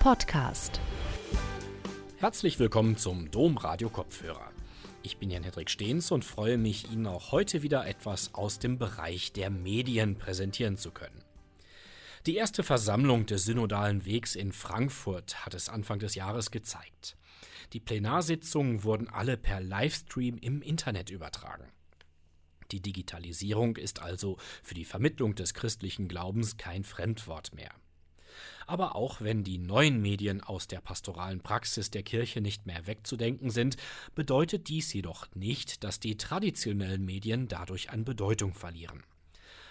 Podcast. Herzlich willkommen zum Domradio Kopfhörer. Ich bin Jan Hendrik Stehns und freue mich, Ihnen auch heute wieder etwas aus dem Bereich der Medien präsentieren zu können. Die erste Versammlung des Synodalen Wegs in Frankfurt hat es Anfang des Jahres gezeigt. Die Plenarsitzungen wurden alle per Livestream im Internet übertragen. Die Digitalisierung ist also für die Vermittlung des christlichen Glaubens kein Fremdwort mehr. Aber auch wenn die neuen Medien aus der pastoralen Praxis der Kirche nicht mehr wegzudenken sind, bedeutet dies jedoch nicht, dass die traditionellen Medien dadurch an Bedeutung verlieren.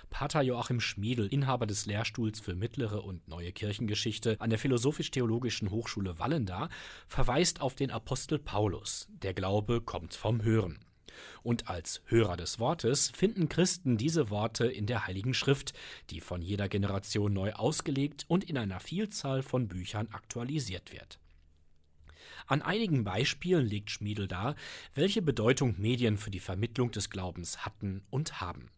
Pater Joachim Schmiedel, Inhaber des Lehrstuhls für mittlere und neue Kirchengeschichte an der Philosophisch-Theologischen Hochschule Wallenda, verweist auf den Apostel Paulus. Der Glaube kommt vom Hören. Und als Hörer des Wortes finden Christen diese Worte in der Heiligen Schrift, die von jeder Generation neu ausgelegt und in einer Vielzahl von Büchern aktualisiert wird. An einigen Beispielen legt Schmiedel dar, welche Bedeutung Medien für die Vermittlung des Glaubens hatten und haben.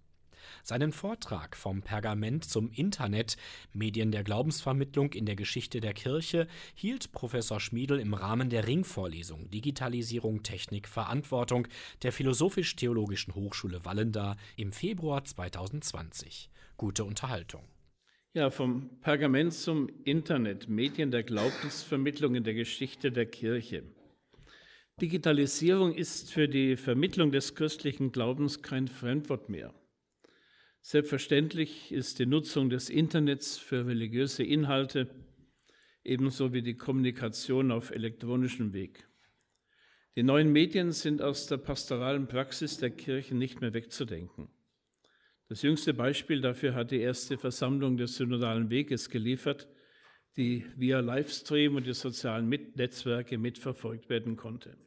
Seinen Vortrag vom Pergament zum Internet, Medien der Glaubensvermittlung in der Geschichte der Kirche, hielt Professor Schmiedel im Rahmen der Ringvorlesung Digitalisierung, Technik, Verantwortung der Philosophisch-Theologischen Hochschule Wallenda im Februar 2020. Gute Unterhaltung. Ja, vom Pergament zum Internet, Medien der Glaubensvermittlung in der Geschichte der Kirche. Digitalisierung ist für die Vermittlung des christlichen Glaubens kein Fremdwort mehr. Selbstverständlich ist die Nutzung des Internets für religiöse Inhalte ebenso wie die Kommunikation auf elektronischem Weg. Die neuen Medien sind aus der pastoralen Praxis der Kirche nicht mehr wegzudenken. Das jüngste Beispiel dafür hat die erste Versammlung des Synodalen Weges geliefert, die via Livestream und die sozialen Netzwerke mitverfolgt werden konnte.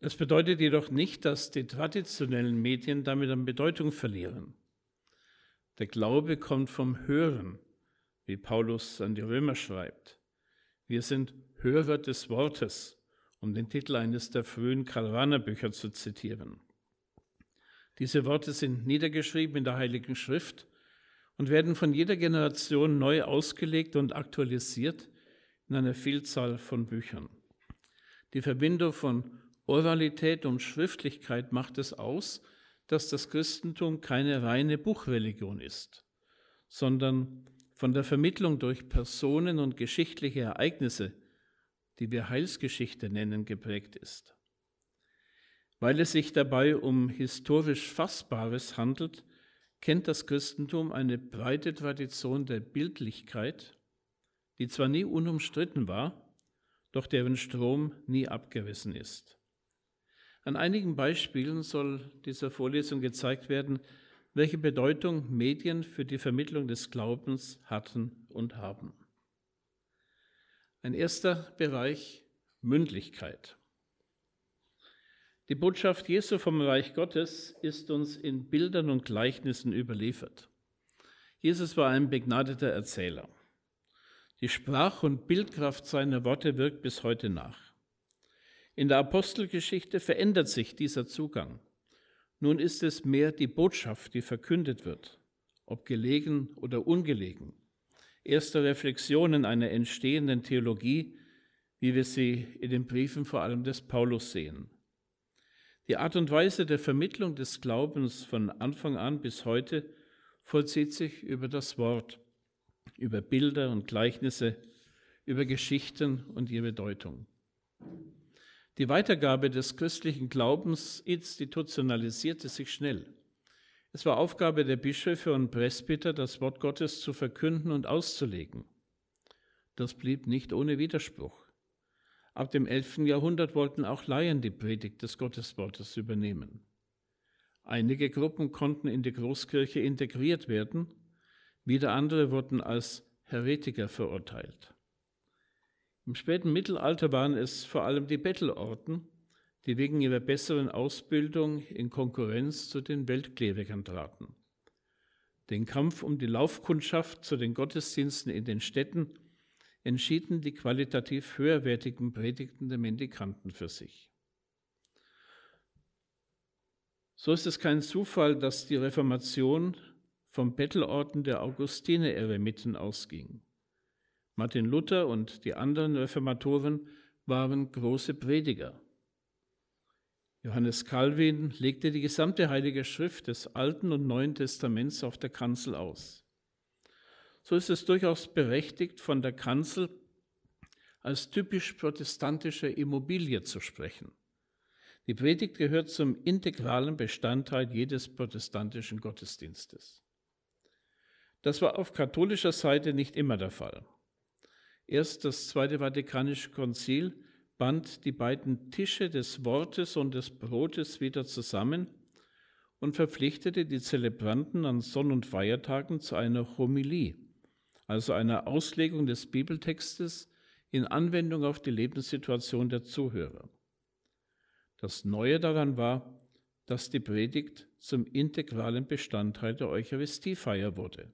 Das bedeutet jedoch nicht, dass die traditionellen Medien damit an Bedeutung verlieren. Der Glaube kommt vom Hören, wie Paulus an die Römer schreibt. Wir sind Hörer des Wortes, um den Titel eines der frühen Karawanerbücher zu zitieren. Diese Worte sind niedergeschrieben in der Heiligen Schrift und werden von jeder Generation neu ausgelegt und aktualisiert in einer Vielzahl von Büchern. Die Verbindung von Oralität und Schriftlichkeit macht es aus, dass das Christentum keine reine Buchreligion ist, sondern von der Vermittlung durch Personen und geschichtliche Ereignisse, die wir Heilsgeschichte nennen, geprägt ist. Weil es sich dabei um historisch Fassbares handelt, kennt das Christentum eine breite Tradition der Bildlichkeit, die zwar nie unumstritten war, doch deren Strom nie abgerissen ist. An einigen Beispielen soll dieser Vorlesung gezeigt werden, welche Bedeutung Medien für die Vermittlung des Glaubens hatten und haben. Ein erster Bereich Mündlichkeit. Die Botschaft Jesu vom Reich Gottes ist uns in Bildern und Gleichnissen überliefert. Jesus war ein begnadeter Erzähler. Die Sprach- und Bildkraft seiner Worte wirkt bis heute nach. In der Apostelgeschichte verändert sich dieser Zugang. Nun ist es mehr die Botschaft, die verkündet wird, ob gelegen oder ungelegen. Erste Reflexionen einer entstehenden Theologie, wie wir sie in den Briefen vor allem des Paulus sehen. Die Art und Weise der Vermittlung des Glaubens von Anfang an bis heute vollzieht sich über das Wort, über Bilder und Gleichnisse, über Geschichten und ihre Bedeutung. Die Weitergabe des christlichen Glaubens institutionalisierte sich schnell. Es war Aufgabe der Bischöfe und Presbyter, das Wort Gottes zu verkünden und auszulegen. Das blieb nicht ohne Widerspruch. Ab dem 11. Jahrhundert wollten auch Laien die Predigt des Gotteswortes übernehmen. Einige Gruppen konnten in die Großkirche integriert werden, wieder andere wurden als Heretiker verurteilt. Im späten Mittelalter waren es vor allem die Bettelorten, die wegen ihrer besseren Ausbildung in Konkurrenz zu den Weltklerikern traten. Den Kampf um die Laufkundschaft zu den Gottesdiensten in den Städten entschieden die qualitativ höherwertigen Predigten der Mendikanten für sich. So ist es kein Zufall, dass die Reformation vom Bettelorden der Augustiner-Eremiten ausging. Martin Luther und die anderen Reformatoren waren große Prediger. Johannes Calvin legte die gesamte Heilige Schrift des Alten und Neuen Testaments auf der Kanzel aus. So ist es durchaus berechtigt, von der Kanzel als typisch protestantische Immobilie zu sprechen. Die Predigt gehört zum integralen Bestandteil jedes protestantischen Gottesdienstes. Das war auf katholischer Seite nicht immer der Fall. Erst das Zweite Vatikanische Konzil band die beiden Tische des Wortes und des Brotes wieder zusammen und verpflichtete die Zelebranten an Sonn- und Feiertagen zu einer Homilie, also einer Auslegung des Bibeltextes in Anwendung auf die Lebenssituation der Zuhörer. Das Neue daran war, dass die Predigt zum integralen Bestandteil der Eucharistiefeier wurde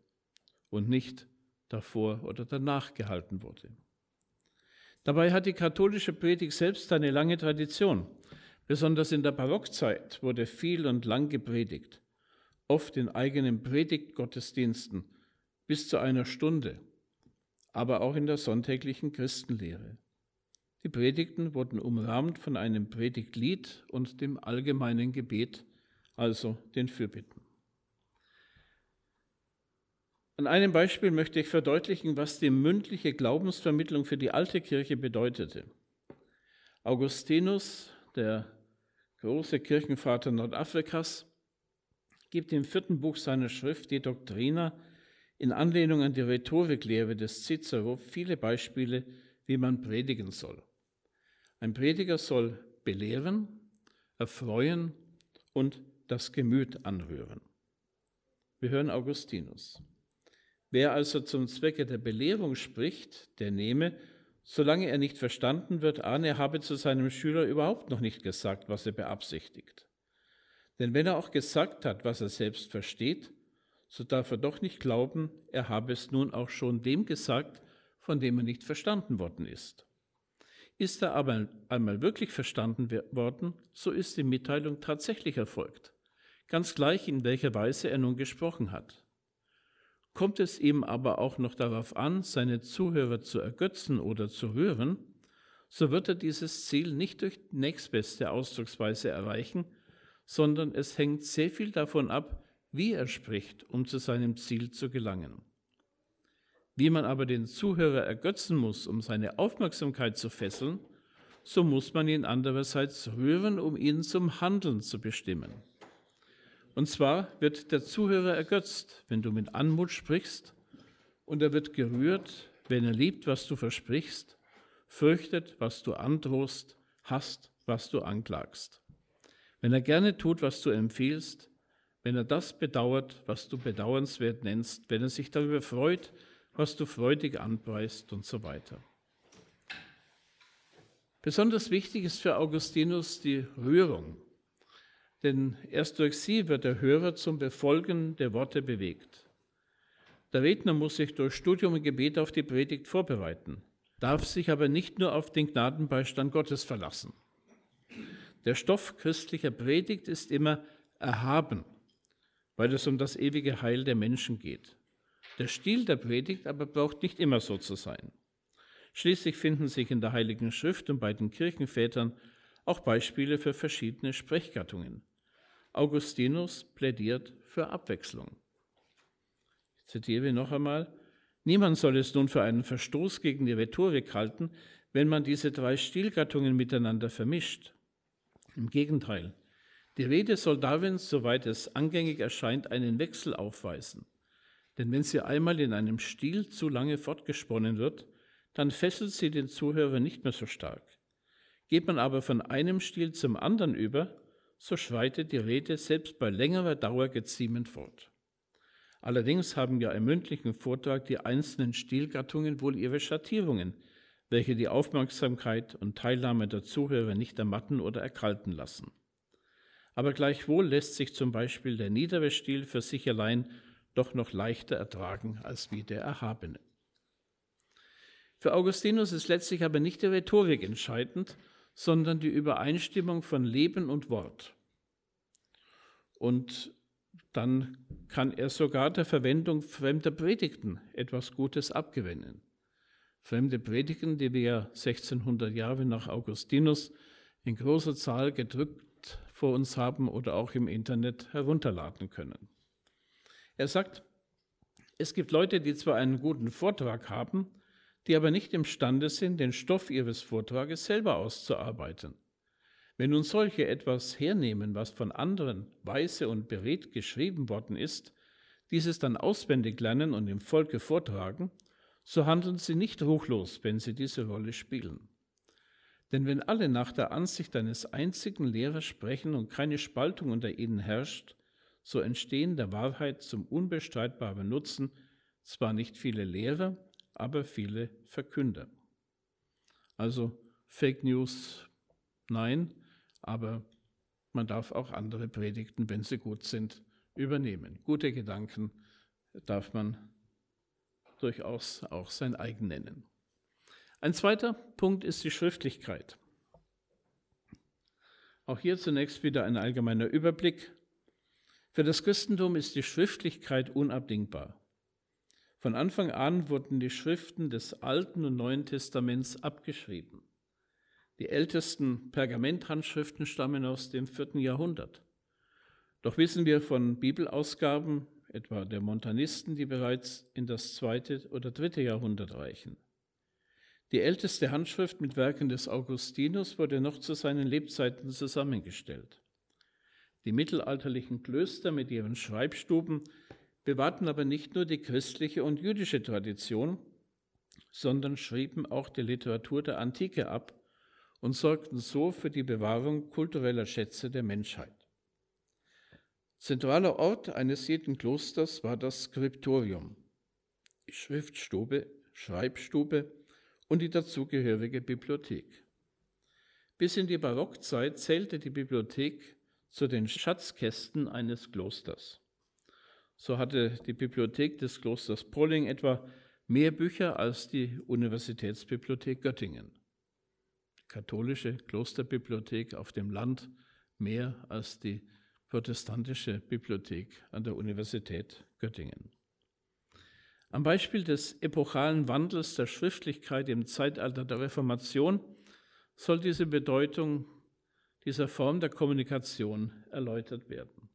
und nicht davor oder danach gehalten wurde. Dabei hat die katholische Predigt selbst eine lange Tradition. Besonders in der Barockzeit wurde viel und lang gepredigt, oft in eigenen Predigtgottesdiensten bis zu einer Stunde, aber auch in der sonntäglichen Christenlehre. Die Predigten wurden umrahmt von einem Predigtlied und dem allgemeinen Gebet, also den Fürbitten. An einem Beispiel möchte ich verdeutlichen, was die mündliche Glaubensvermittlung für die alte Kirche bedeutete. Augustinus, der große Kirchenvater Nordafrikas, gibt im vierten Buch seiner Schrift, die Doktrina, in Anlehnung an die Rhetoriklehre des Cicero viele Beispiele, wie man predigen soll. Ein Prediger soll belehren, erfreuen und das Gemüt anrühren. Wir hören Augustinus. Wer also zum Zwecke der Belehrung spricht, der nehme, solange er nicht verstanden wird, an, er habe zu seinem Schüler überhaupt noch nicht gesagt, was er beabsichtigt. Denn wenn er auch gesagt hat, was er selbst versteht, so darf er doch nicht glauben, er habe es nun auch schon dem gesagt, von dem er nicht verstanden worden ist. Ist er aber einmal wirklich verstanden worden, so ist die Mitteilung tatsächlich erfolgt, ganz gleich in welcher Weise er nun gesprochen hat. Kommt es ihm aber auch noch darauf an, seine Zuhörer zu ergötzen oder zu rühren, so wird er dieses Ziel nicht durch nächstbeste Ausdrucksweise erreichen, sondern es hängt sehr viel davon ab, wie er spricht, um zu seinem Ziel zu gelangen. Wie man aber den Zuhörer ergötzen muss, um seine Aufmerksamkeit zu fesseln, so muss man ihn andererseits rühren, um ihn zum Handeln zu bestimmen. Und zwar wird der Zuhörer ergötzt, wenn du mit Anmut sprichst, und er wird gerührt, wenn er liebt, was du versprichst, fürchtet, was du androhst, hasst, was du anklagst. Wenn er gerne tut, was du empfiehlst, wenn er das bedauert, was du bedauernswert nennst, wenn er sich darüber freut, was du freudig anpreist und so weiter. Besonders wichtig ist für Augustinus die Rührung denn erst durch sie wird der Hörer zum Befolgen der Worte bewegt. Der Redner muss sich durch Studium und Gebet auf die Predigt vorbereiten, darf sich aber nicht nur auf den Gnadenbeistand Gottes verlassen. Der Stoff christlicher Predigt ist immer erhaben, weil es um das ewige Heil der Menschen geht. Der Stil der Predigt aber braucht nicht immer so zu sein. Schließlich finden sich in der Heiligen Schrift und bei den Kirchenvätern auch Beispiele für verschiedene Sprechgattungen. Augustinus plädiert für Abwechslung. Ich zitiere noch einmal, niemand soll es nun für einen Verstoß gegen die Rhetorik halten, wenn man diese drei Stilgattungen miteinander vermischt. Im Gegenteil, die Rede soll darin, soweit es angängig erscheint, einen Wechsel aufweisen. Denn wenn sie einmal in einem Stil zu lange fortgesponnen wird, dann fesselt sie den Zuhörer nicht mehr so stark. Geht man aber von einem Stil zum anderen über, so schreitet die Rede selbst bei längerer Dauer geziemend fort. Allerdings haben ja im mündlichen Vortrag die einzelnen Stilgattungen wohl ihre Schattierungen, welche die Aufmerksamkeit und Teilnahme der Zuhörer nicht ermatten oder erkalten lassen. Aber gleichwohl lässt sich zum Beispiel der niedere Stil für sich allein doch noch leichter ertragen als wie der erhabene. Für Augustinus ist letztlich aber nicht die Rhetorik entscheidend, sondern die Übereinstimmung von Leben und Wort. Und dann kann er sogar der Verwendung fremder Predigten etwas Gutes abgewinnen. Fremde Predigen, die wir 1600 Jahre nach Augustinus in großer Zahl gedrückt vor uns haben oder auch im Internet herunterladen können. Er sagt, es gibt Leute, die zwar einen guten Vortrag haben, die aber nicht imstande sind, den Stoff ihres Vortrages selber auszuarbeiten. Wenn nun solche etwas hernehmen, was von anderen weise und beredt geschrieben worden ist, dieses dann auswendig lernen und im Volke vortragen, so handeln sie nicht ruchlos, wenn sie diese Rolle spielen. Denn wenn alle nach der Ansicht eines einzigen Lehrers sprechen und keine Spaltung unter ihnen herrscht, so entstehen der Wahrheit zum unbestreitbaren Nutzen zwar nicht viele Lehrer, aber viele Verkünder. Also Fake News, nein, aber man darf auch andere Predigten, wenn sie gut sind, übernehmen. Gute Gedanken darf man durchaus auch sein eigen nennen. Ein zweiter Punkt ist die Schriftlichkeit. Auch hier zunächst wieder ein allgemeiner Überblick. Für das Christentum ist die Schriftlichkeit unabdingbar. Von Anfang an wurden die Schriften des Alten und Neuen Testaments abgeschrieben. Die ältesten Pergamenthandschriften stammen aus dem vierten Jahrhundert. Doch wissen wir von Bibelausgaben, etwa der Montanisten, die bereits in das zweite oder dritte Jahrhundert reichen. Die älteste Handschrift mit Werken des Augustinus wurde noch zu seinen Lebzeiten zusammengestellt. Die mittelalterlichen Klöster mit ihren Schreibstuben bewahrten aber nicht nur die christliche und jüdische Tradition, sondern schrieben auch die Literatur der Antike ab und sorgten so für die Bewahrung kultureller Schätze der Menschheit. Zentraler Ort eines jeden Klosters war das Skriptorium, die Schriftstube, Schreibstube und die dazugehörige Bibliothek. Bis in die Barockzeit zählte die Bibliothek zu den Schatzkästen eines Klosters. So hatte die Bibliothek des Klosters Polling etwa mehr Bücher als die Universitätsbibliothek Göttingen katholische Klosterbibliothek auf dem Land mehr als die protestantische Bibliothek an der Universität Göttingen. Am Beispiel des epochalen Wandels der Schriftlichkeit im Zeitalter der Reformation soll diese Bedeutung dieser Form der Kommunikation erläutert werden.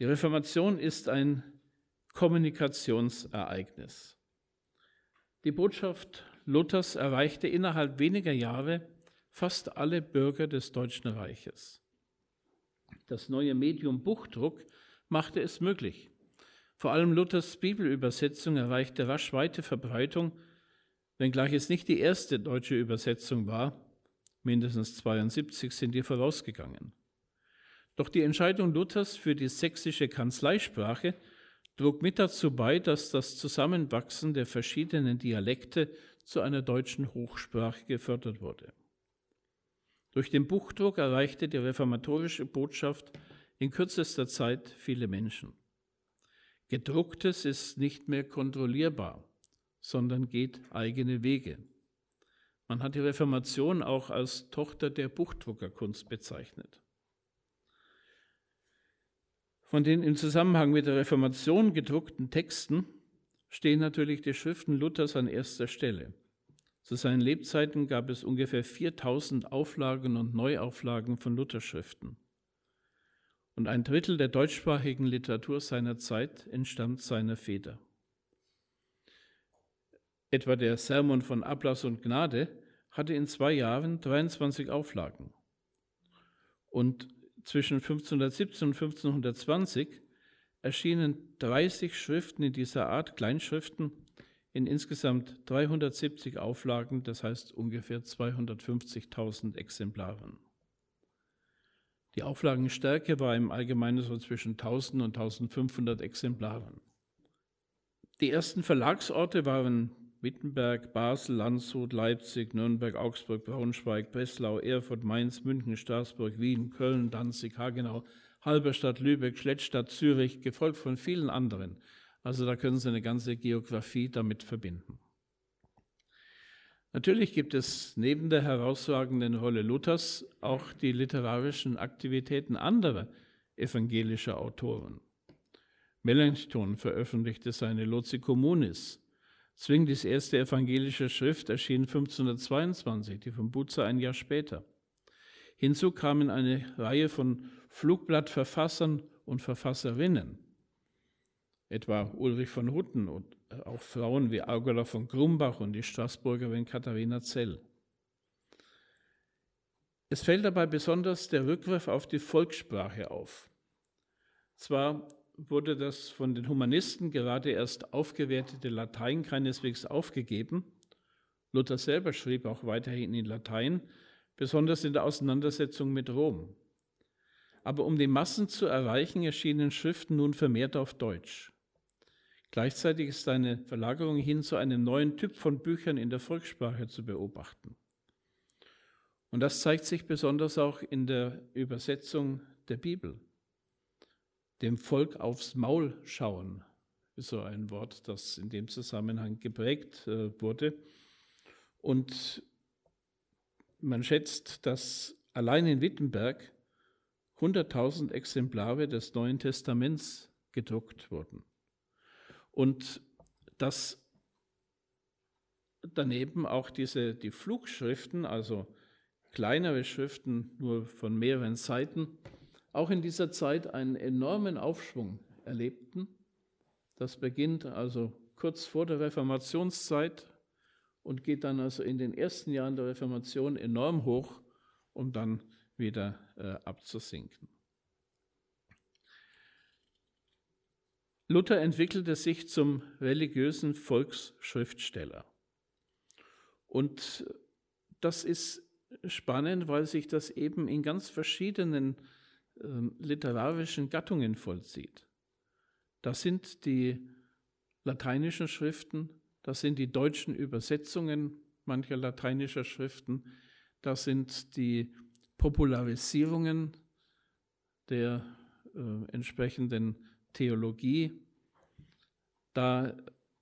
Die Reformation ist ein Kommunikationsereignis. Die Botschaft Luthers erreichte innerhalb weniger Jahre fast alle Bürger des Deutschen Reiches. Das neue Medium Buchdruck machte es möglich. Vor allem Luthers Bibelübersetzung erreichte rasch weite Verbreitung, wenngleich es nicht die erste deutsche Übersetzung war. Mindestens 72 sind ihr vorausgegangen. Doch die Entscheidung Luthers für die sächsische Kanzleisprache trug mit dazu bei, dass das Zusammenwachsen der verschiedenen Dialekte zu einer deutschen Hochsprache gefördert wurde. Durch den Buchdruck erreichte die reformatorische Botschaft in kürzester Zeit viele Menschen. Gedrucktes ist nicht mehr kontrollierbar, sondern geht eigene Wege. Man hat die Reformation auch als Tochter der Buchdruckerkunst bezeichnet. Von den im Zusammenhang mit der Reformation gedruckten Texten stehen natürlich die Schriften Luthers an erster Stelle. Zu seinen Lebzeiten gab es ungefähr 4000 Auflagen und Neuauflagen von Lutherschriften. Und ein Drittel der deutschsprachigen Literatur seiner Zeit entstammt seiner Feder. Etwa der Sermon von Ablass und Gnade hatte in zwei Jahren 23 Auflagen. Und zwischen 1517 und 1520 erschienen 30 Schriften in dieser Art, Kleinschriften, in insgesamt 370 Auflagen, das heißt ungefähr 250.000 Exemplaren. Die Auflagenstärke war im Allgemeinen so zwischen 1000 und 1500 Exemplaren. Die ersten Verlagsorte waren Wittenberg, Basel, Landshut, Leipzig, Nürnberg, Augsburg, Braunschweig, Breslau, Erfurt, Mainz, München, Straßburg, Wien, Köln, Danzig, Hagenau, Halberstadt, Lübeck, Schlettstadt, Zürich, gefolgt von vielen anderen. Also da können Sie eine ganze Geografie damit verbinden. Natürlich gibt es neben der herausragenden Rolle Luthers auch die literarischen Aktivitäten anderer evangelischer Autoren. Melanchthon veröffentlichte seine Loci Communis. Zwinglis erste evangelische Schrift erschien 1522, die von Butzer ein Jahr später. Hinzu kamen eine Reihe von Flugblattverfassern und Verfasserinnen, etwa Ulrich von Hutten und auch Frauen wie Augula von Grumbach und die Straßburgerin Katharina Zell. Es fällt dabei besonders der Rückgriff auf die Volkssprache auf. Zwar wurde das von den Humanisten gerade erst aufgewertete Latein keineswegs aufgegeben, Luther selber schrieb auch weiterhin in Latein, besonders in der Auseinandersetzung mit Rom. Aber um die Massen zu erreichen, erschienen Schriften nun vermehrt auf Deutsch. Gleichzeitig ist eine Verlagerung hin zu einem neuen Typ von Büchern in der Volkssprache zu beobachten. Und das zeigt sich besonders auch in der Übersetzung der Bibel. Dem Volk aufs Maul schauen ist so ein Wort, das in dem Zusammenhang geprägt äh, wurde. Und man schätzt, dass allein in Wittenberg 100.000 Exemplare des Neuen Testaments gedruckt wurden. Und dass daneben auch diese, die Flugschriften, also kleinere Schriften nur von mehreren Seiten, auch in dieser Zeit einen enormen Aufschwung erlebten. Das beginnt also kurz vor der Reformationszeit und geht dann also in den ersten Jahren der Reformation enorm hoch, um dann wieder äh, abzusinken. Luther entwickelte sich zum religiösen Volksschriftsteller. Und das ist spannend, weil sich das eben in ganz verschiedenen literarischen Gattungen vollzieht. Das sind die lateinischen Schriften, das sind die deutschen Übersetzungen mancher lateinischer Schriften, das sind die Popularisierungen der äh, entsprechenden Theologie. Da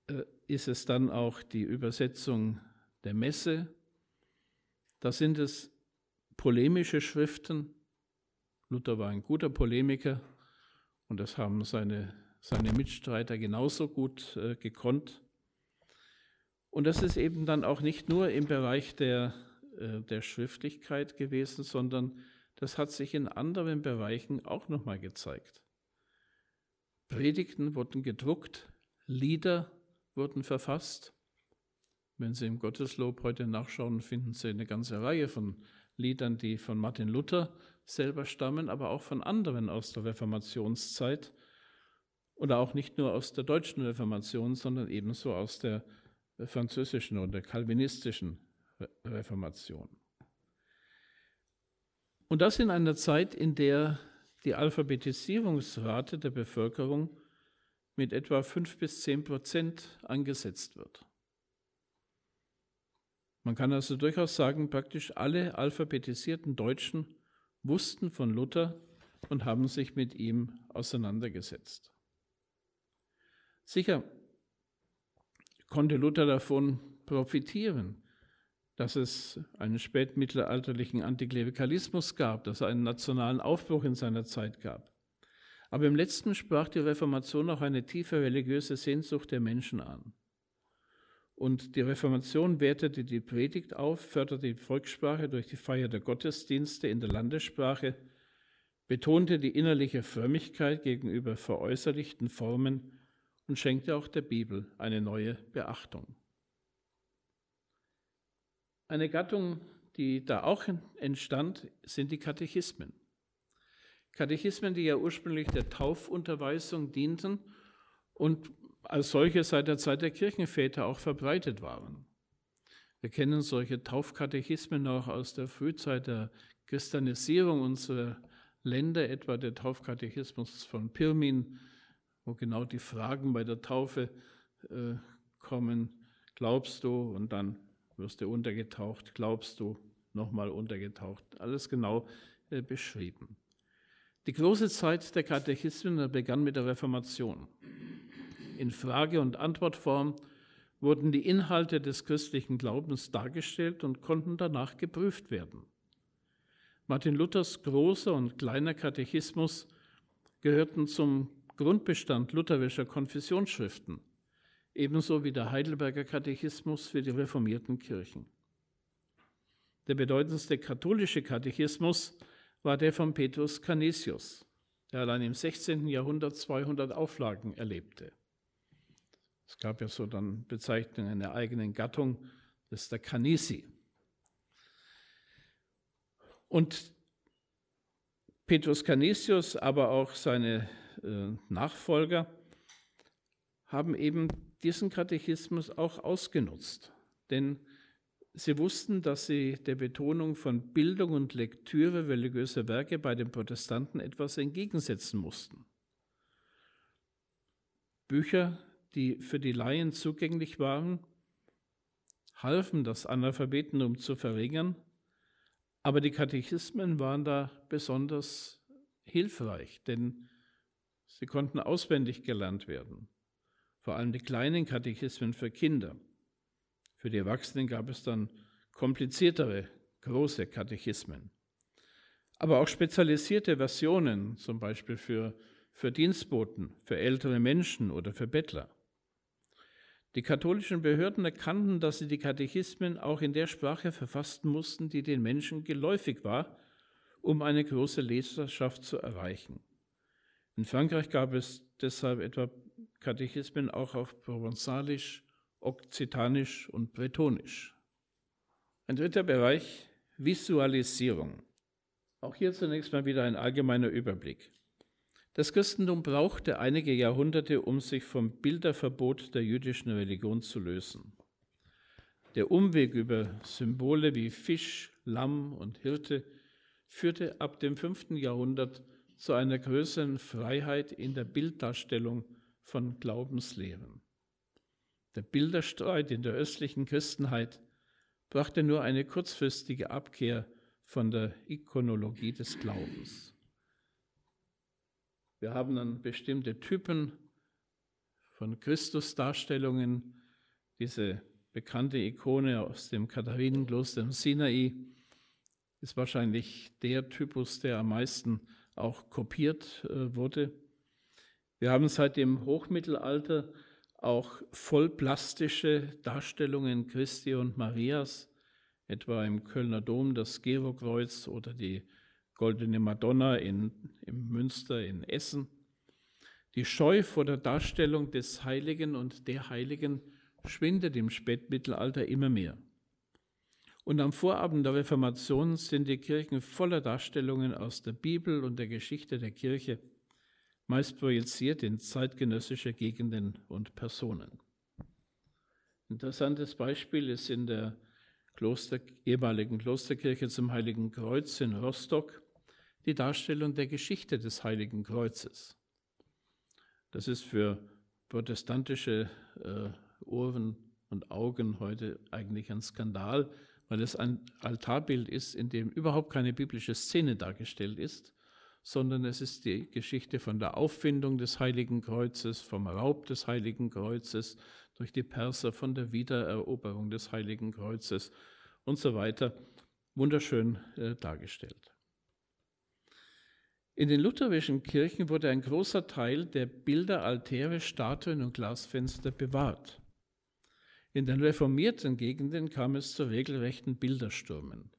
äh, ist es dann auch die Übersetzung der Messe. Da sind es polemische Schriften. Luther war ein guter Polemiker und das haben seine, seine Mitstreiter genauso gut äh, gekonnt. Und das ist eben dann auch nicht nur im Bereich der, äh, der Schriftlichkeit gewesen, sondern das hat sich in anderen Bereichen auch nochmal gezeigt. Predigten wurden gedruckt, Lieder wurden verfasst. Wenn Sie im Gotteslob heute nachschauen, finden Sie eine ganze Reihe von Liedern, die von Martin Luther selber stammen, aber auch von anderen aus der Reformationszeit oder auch nicht nur aus der deutschen Reformation, sondern ebenso aus der französischen oder kalvinistischen Reformation. Und das in einer Zeit, in der die Alphabetisierungsrate der Bevölkerung mit etwa 5 bis 10 Prozent angesetzt wird. Man kann also durchaus sagen, praktisch alle alphabetisierten Deutschen wussten von Luther und haben sich mit ihm auseinandergesetzt. Sicher konnte Luther davon profitieren, dass es einen spätmittelalterlichen Antiklerikalismus gab, dass es einen nationalen Aufbruch in seiner Zeit gab. Aber im letzten sprach die Reformation auch eine tiefe religiöse Sehnsucht der Menschen an. Und die Reformation wertete die Predigt auf, förderte die Volkssprache durch die Feier der Gottesdienste in der Landessprache, betonte die innerliche Frömmigkeit gegenüber veräußerlichten Formen und schenkte auch der Bibel eine neue Beachtung. Eine Gattung, die da auch entstand, sind die Katechismen. Katechismen, die ja ursprünglich der Taufunterweisung dienten und als solche seit der Zeit der Kirchenväter auch verbreitet waren. Wir kennen solche Taufkatechismen auch aus der Frühzeit der Christianisierung unserer Länder, etwa der Taufkatechismus von Pirmin, wo genau die Fragen bei der Taufe äh, kommen, glaubst du und dann wirst du untergetaucht, glaubst du, nochmal untergetaucht. Alles genau äh, beschrieben. Die große Zeit der Katechismen begann mit der Reformation. In Frage- und Antwortform wurden die Inhalte des christlichen Glaubens dargestellt und konnten danach geprüft werden. Martin Luthers großer und kleiner Katechismus gehörten zum Grundbestand lutherischer Konfessionsschriften. ebenso wie der Heidelberger Katechismus für die reformierten Kirchen. Der bedeutendste katholische Katechismus war der von Petrus Canisius, der allein im 16. Jahrhundert 200 Auflagen erlebte. Es gab ja so dann Bezeichnungen einer eigenen Gattung, das ist der Canisi. Und Petrus Canisius, aber auch seine äh, Nachfolger haben eben diesen Katechismus auch ausgenutzt. Denn sie wussten, dass sie der Betonung von Bildung und Lektüre religiöser Werke bei den Protestanten etwas entgegensetzen mussten. Bücher, die für die Laien zugänglich waren, halfen das Analphabetentum zu verringern, aber die Katechismen waren da besonders hilfreich, denn sie konnten auswendig gelernt werden vor allem die kleinen Katechismen für Kinder. Für die Erwachsenen gab es dann kompliziertere, große Katechismen. Aber auch spezialisierte Versionen, zum Beispiel für, für Dienstboten, für ältere Menschen oder für Bettler. Die katholischen Behörden erkannten, dass sie die Katechismen auch in der Sprache verfassen mussten, die den Menschen geläufig war, um eine große Leserschaft zu erreichen. In Frankreich gab es deshalb etwa Katechismen auch auf Provenzalisch, Okzitanisch und Bretonisch. Ein dritter Bereich, Visualisierung. Auch hier zunächst mal wieder ein allgemeiner Überblick. Das Christentum brauchte einige Jahrhunderte, um sich vom Bilderverbot der jüdischen Religion zu lösen. Der Umweg über Symbole wie Fisch, Lamm und Hirte führte ab dem 5. Jahrhundert zu einer größeren Freiheit in der Bilddarstellung von Glaubenslehren. Der Bilderstreit in der östlichen Christenheit brachte nur eine kurzfristige Abkehr von der Ikonologie des Glaubens. Wir haben dann bestimmte Typen von Christusdarstellungen, diese bekannte Ikone aus dem Katharinenkloster im Sinai ist wahrscheinlich der Typus, der am meisten auch kopiert äh, wurde. Wir haben seit dem Hochmittelalter auch vollplastische Darstellungen Christi und Marias, etwa im Kölner Dom das Gerokreuz oder die Goldene Madonna in, im Münster in Essen. Die Scheu vor der Darstellung des Heiligen und der Heiligen schwindet im Spätmittelalter immer mehr. Und am Vorabend der Reformation sind die Kirchen voller Darstellungen aus der Bibel und der Geschichte der Kirche meist projiziert in zeitgenössische Gegenden und Personen. Interessantes Beispiel ist in der Kloster, ehemaligen Klosterkirche zum Heiligen Kreuz in Rostock die Darstellung der Geschichte des Heiligen Kreuzes. Das ist für protestantische äh, Ohren und Augen heute eigentlich ein Skandal, weil es ein Altarbild ist, in dem überhaupt keine biblische Szene dargestellt ist, sondern es ist die Geschichte von der Auffindung des Heiligen Kreuzes, vom Raub des Heiligen Kreuzes durch die Perser, von der Wiedereroberung des Heiligen Kreuzes und so weiter. Wunderschön äh, dargestellt. In den lutherischen Kirchen wurde ein großer Teil der Bilder, Altäre, Statuen und Glasfenster bewahrt. In den reformierten Gegenden kam es zu regelrechten Bilderstürmen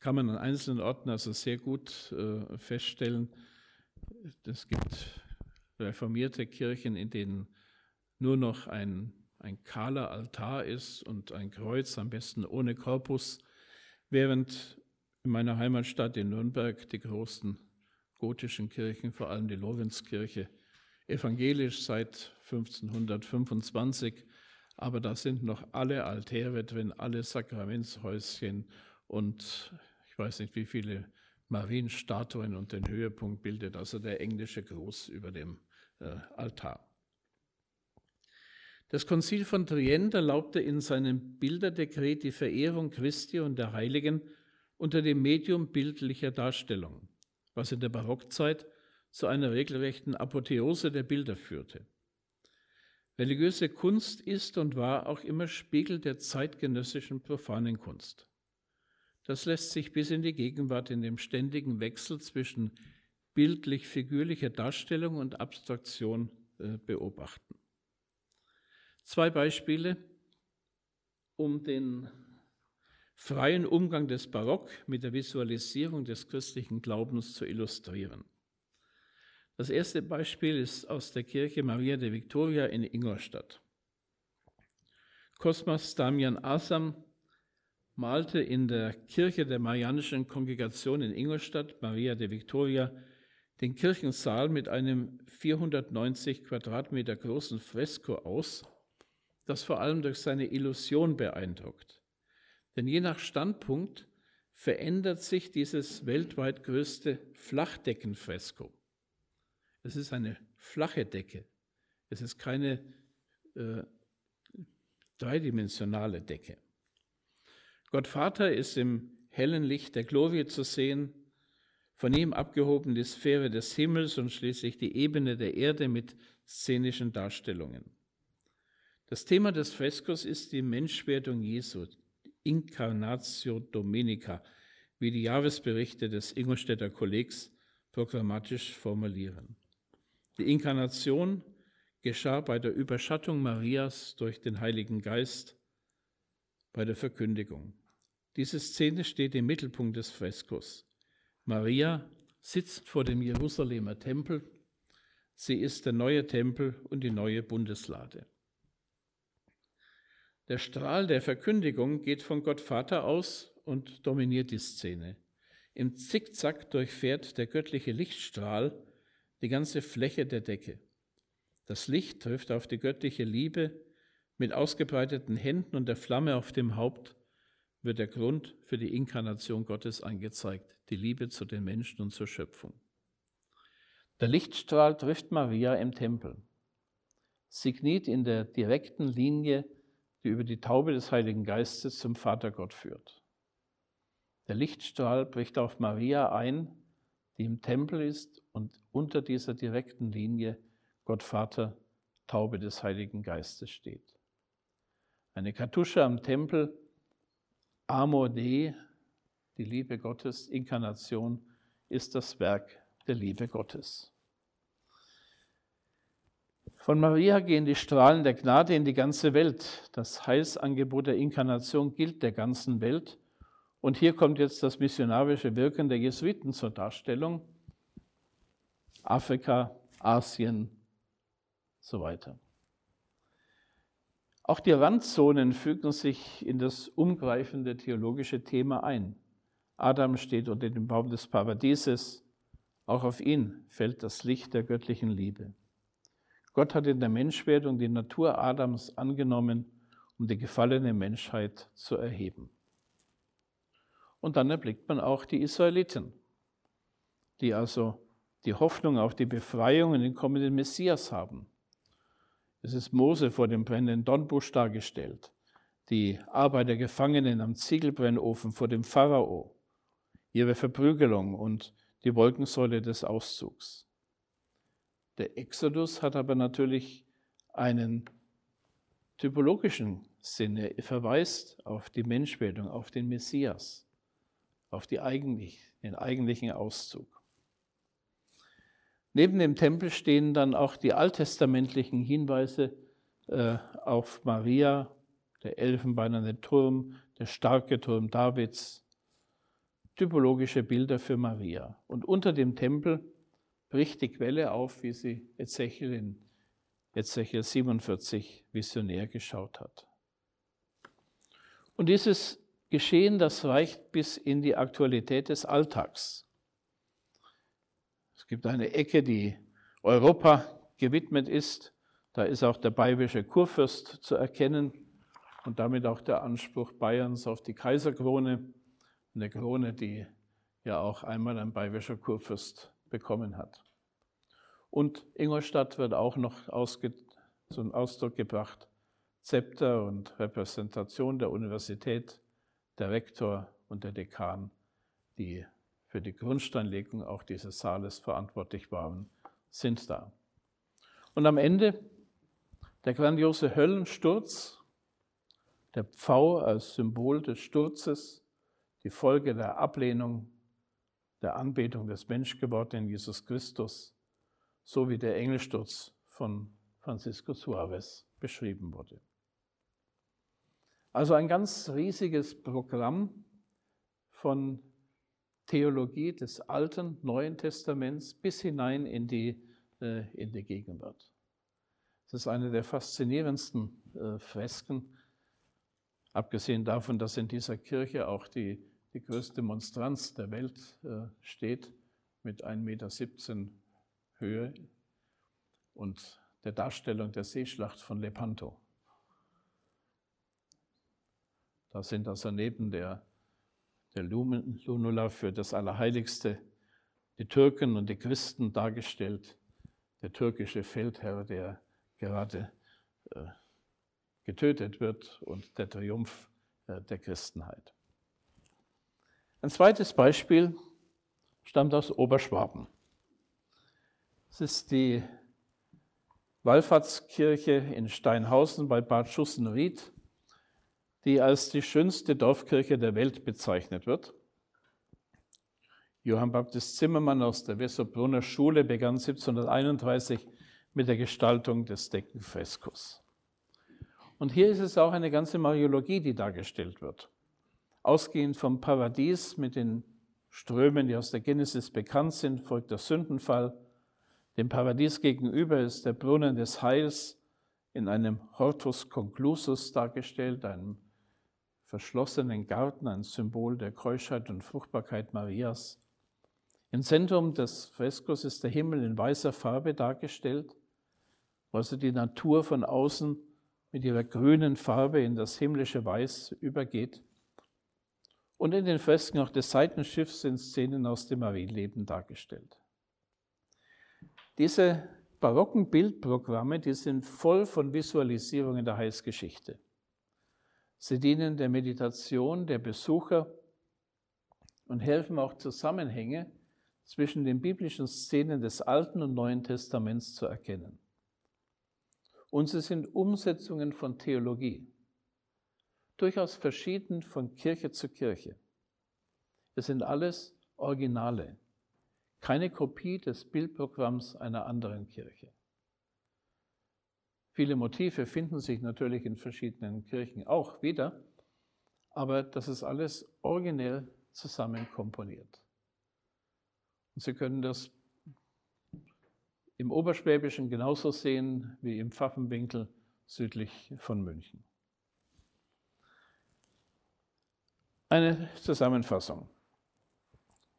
kann man an einzelnen Orten also sehr gut äh, feststellen. Es gibt reformierte Kirchen, in denen nur noch ein, ein kahler Altar ist und ein Kreuz, am besten ohne Korpus, während in meiner Heimatstadt in Nürnberg die großen gotischen Kirchen, vor allem die Lorenzkirche, evangelisch seit 1525, aber da sind noch alle Altäre drin, alle Sakramentshäuschen und ich weiß nicht, wie viele Marienstatuen und den Höhepunkt bildet also der englische Gruß über dem äh, Altar. Das Konzil von Trient erlaubte in seinem Bilderdekret die Verehrung Christi und der Heiligen unter dem Medium bildlicher Darstellung, was in der Barockzeit zu einer regelrechten Apotheose der Bilder führte. Religiöse Kunst ist und war auch immer Spiegel der zeitgenössischen profanen Kunst. Das lässt sich bis in die Gegenwart in dem ständigen Wechsel zwischen bildlich-figürlicher Darstellung und Abstraktion äh, beobachten. Zwei Beispiele, um den freien Umgang des Barock mit der Visualisierung des christlichen Glaubens zu illustrieren. Das erste Beispiel ist aus der Kirche Maria de Victoria in Ingolstadt. Kosmas Damian Asam malte in der Kirche der Marianischen Kongregation in Ingolstadt, Maria de Victoria, den Kirchensaal mit einem 490 Quadratmeter großen Fresko aus, das vor allem durch seine Illusion beeindruckt. Denn je nach Standpunkt verändert sich dieses weltweit größte Flachdeckenfresko. Es ist eine flache Decke. Es ist keine äh, dreidimensionale Decke. Gott Vater ist im hellen Licht der Glorie zu sehen, von ihm abgehoben die Sphäre des Himmels und schließlich die Ebene der Erde mit szenischen Darstellungen. Das Thema des Freskos ist die Menschwerdung Jesu, Incarnatio Dominica, wie die Jahresberichte des Ingolstädter Kollegs programmatisch formulieren. Die Inkarnation geschah bei der Überschattung Marias durch den Heiligen Geist, bei der Verkündigung. Diese Szene steht im Mittelpunkt des Freskos. Maria sitzt vor dem Jerusalemer Tempel. Sie ist der neue Tempel und die neue Bundeslade. Der Strahl der Verkündigung geht von Gott Vater aus und dominiert die Szene. Im Zickzack durchfährt der göttliche Lichtstrahl die ganze Fläche der Decke. Das Licht trifft auf die göttliche Liebe mit ausgebreiteten Händen und der Flamme auf dem Haupt wird der Grund für die Inkarnation Gottes angezeigt, die Liebe zu den Menschen und zur Schöpfung. Der Lichtstrahl trifft Maria im Tempel. Sie kniet in der direkten Linie, die über die Taube des Heiligen Geistes zum Vater Gott führt. Der Lichtstrahl bricht auf Maria ein, die im Tempel ist und unter dieser direkten Linie Gott Vater, Taube des Heiligen Geistes steht. Eine Kartusche am Tempel Amor Dei, die Liebe Gottes, Inkarnation, ist das Werk der Liebe Gottes. Von Maria gehen die Strahlen der Gnade in die ganze Welt. Das Heilsangebot der Inkarnation gilt der ganzen Welt. Und hier kommt jetzt das missionarische Wirken der Jesuiten zur Darstellung. Afrika, Asien, so weiter. Auch die Randzonen fügen sich in das umgreifende theologische Thema ein. Adam steht unter dem Baum des Paradieses. Auch auf ihn fällt das Licht der göttlichen Liebe. Gott hat in der Menschwerdung die Natur Adams angenommen, um die gefallene Menschheit zu erheben. Und dann erblickt man auch die Israeliten, die also die Hoffnung auf die Befreiung in den kommenden Messias haben. Es ist Mose vor dem brennenden Dornbusch dargestellt, die Arbeit der Gefangenen am Ziegelbrennofen vor dem Pharao, ihre Verprügelung und die Wolkensäule des Auszugs. Der Exodus hat aber natürlich einen typologischen Sinn. Er verweist auf die Menschwerdung, auf den Messias, auf die eigentlich, den eigentlichen Auszug. Neben dem Tempel stehen dann auch die alttestamentlichen Hinweise äh, auf Maria, der elfenbeinerne Turm, der starke Turm Davids, typologische Bilder für Maria. Und unter dem Tempel bricht die Quelle auf, wie sie Ezechiel in Ezechiel 47 visionär geschaut hat. Und dieses Geschehen, das reicht bis in die Aktualität des Alltags gibt eine Ecke, die Europa gewidmet ist. Da ist auch der bayerische Kurfürst zu erkennen und damit auch der Anspruch Bayerns auf die Kaiserkrone, eine Krone, die ja auch einmal ein bayerischer Kurfürst bekommen hat. Und Ingolstadt wird auch noch zum Ausdruck gebracht. Zepter und Repräsentation der Universität, der Rektor und der Dekan, die für die Grundsteinlegung auch dieses Saales verantwortlich waren, sind da. Und am Ende der grandiose Höllensturz, der Pfau als Symbol des Sturzes, die Folge der Ablehnung, der Anbetung des Menschgewordenen Jesus Christus, sowie der Engelsturz von, Francisco Suarez beschrieben wurde. Also ein ganz riesiges Programm von Theologie des Alten, Neuen Testaments bis hinein in die, äh, in die Gegenwart. Das ist eine der faszinierendsten äh, Fresken, abgesehen davon, dass in dieser Kirche auch die, die größte Monstranz der Welt äh, steht, mit 1,17 Meter Höhe und der Darstellung der Seeschlacht von Lepanto. Da sind also neben der, der Lunula für das Allerheiligste die Türken und die Christen dargestellt, der türkische Feldherr, der gerade äh, getötet wird und der Triumph äh, der Christenheit. Ein zweites Beispiel stammt aus Oberschwaben. Es ist die Wallfahrtskirche in Steinhausen bei Bad Schussenried die als die schönste Dorfkirche der Welt bezeichnet wird. Johann Baptist Zimmermann aus der Wessobrunner Schule begann 1731 mit der Gestaltung des Deckenfreskos. Und hier ist es auch eine ganze Mariologie, die dargestellt wird. Ausgehend vom Paradies mit den Strömen, die aus der Genesis bekannt sind, folgt der Sündenfall. Dem Paradies gegenüber ist der Brunnen des Heils in einem Hortus conclusus dargestellt, einem verschlossenen Garten, ein Symbol der Keuschheit und Fruchtbarkeit Marias. Im Zentrum des Freskos ist der Himmel in weißer Farbe dargestellt, wo also die Natur von außen mit ihrer grünen Farbe in das himmlische Weiß übergeht. Und in den Fresken auch des Seitenschiffs sind Szenen aus dem Marienleben dargestellt. Diese barocken Bildprogramme, die sind voll von Visualisierungen der Heilsgeschichte. Sie dienen der Meditation der Besucher und helfen auch Zusammenhänge zwischen den biblischen Szenen des Alten und Neuen Testaments zu erkennen. Und sie sind Umsetzungen von Theologie, durchaus verschieden von Kirche zu Kirche. Es sind alles Originale, keine Kopie des Bildprogramms einer anderen Kirche. Viele Motive finden sich natürlich in verschiedenen Kirchen auch wieder, aber das ist alles originell zusammen komponiert. Und Sie können das im Oberschwäbischen genauso sehen wie im Pfaffenwinkel südlich von München. Eine Zusammenfassung.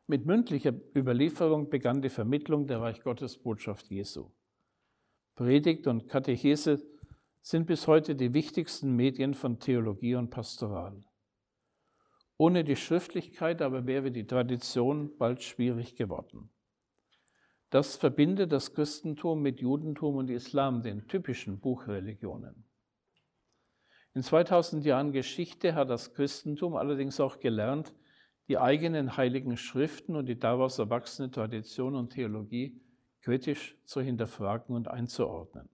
Mit mündlicher Überlieferung begann die Vermittlung der Reich Gottes Botschaft Jesu. Predigt und Katechese sind bis heute die wichtigsten Medien von Theologie und Pastoral. Ohne die Schriftlichkeit aber wäre die Tradition bald schwierig geworden. Das verbindet das Christentum mit Judentum und Islam, den typischen Buchreligionen. In 2000 Jahren Geschichte hat das Christentum allerdings auch gelernt, die eigenen heiligen Schriften und die daraus erwachsene Tradition und Theologie kritisch zu hinterfragen und einzuordnen.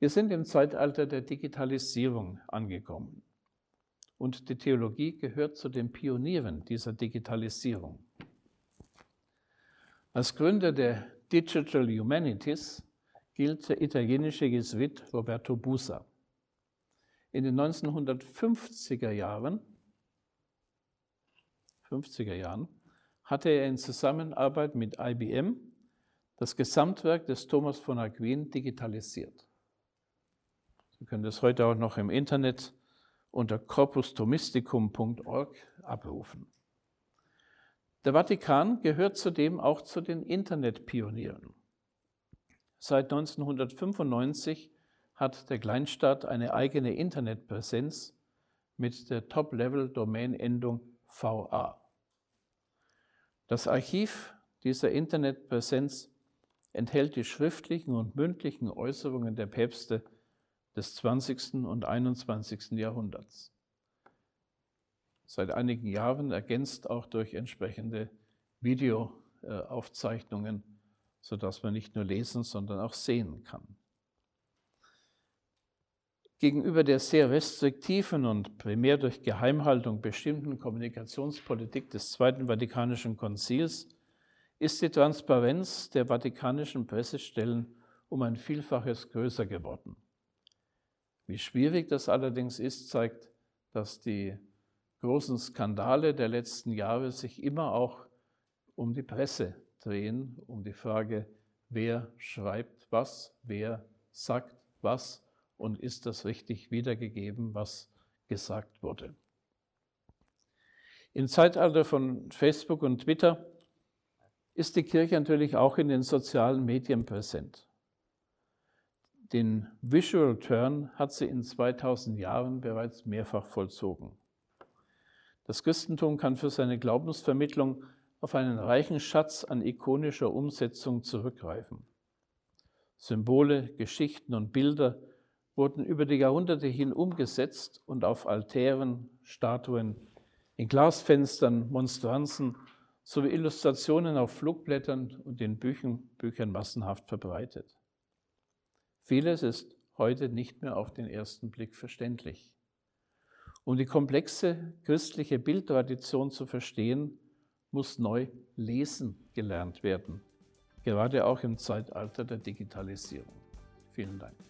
Wir sind im Zeitalter der Digitalisierung angekommen und die Theologie gehört zu den Pionieren dieser Digitalisierung. Als Gründer der Digital Humanities gilt der italienische Jesuit Roberto Busa. In den 1950er Jahren, 50er Jahren hatte er in Zusammenarbeit mit IBM das Gesamtwerk des Thomas von Aquin digitalisiert. Sie können das heute auch noch im Internet unter corpustomysticum.org abrufen. Der Vatikan gehört zudem auch zu den Internetpionieren. Seit 1995 hat der Kleinstaat eine eigene Internetpräsenz mit der Top-Level-Domain-Endung VA. Das Archiv dieser Internetpräsenz enthält die schriftlichen und mündlichen Äußerungen der Päpste des 20. und 21. Jahrhunderts. Seit einigen Jahren ergänzt auch durch entsprechende Videoaufzeichnungen, sodass man nicht nur lesen, sondern auch sehen kann. Gegenüber der sehr restriktiven und primär durch Geheimhaltung bestimmten Kommunikationspolitik des Zweiten Vatikanischen Konzils ist die Transparenz der vatikanischen Pressestellen um ein Vielfaches größer geworden. Wie schwierig das allerdings ist, zeigt, dass die großen Skandale der letzten Jahre sich immer auch um die Presse drehen, um die Frage, wer schreibt was, wer sagt was und ist das richtig wiedergegeben, was gesagt wurde. Im Zeitalter von Facebook und Twitter ist die Kirche natürlich auch in den sozialen Medien präsent. Den Visual Turn hat sie in 2000 Jahren bereits mehrfach vollzogen. Das Christentum kann für seine Glaubensvermittlung auf einen reichen Schatz an ikonischer Umsetzung zurückgreifen. Symbole, Geschichten und Bilder wurden über die Jahrhunderte hin umgesetzt und auf Altären, Statuen, in Glasfenstern, Monstranzen sowie Illustrationen auf Flugblättern und in Büchern, Büchern massenhaft verbreitet. Vieles ist heute nicht mehr auf den ersten Blick verständlich. Um die komplexe christliche Bildtradition zu verstehen, muss neu lesen gelernt werden, gerade auch im Zeitalter der Digitalisierung. Vielen Dank.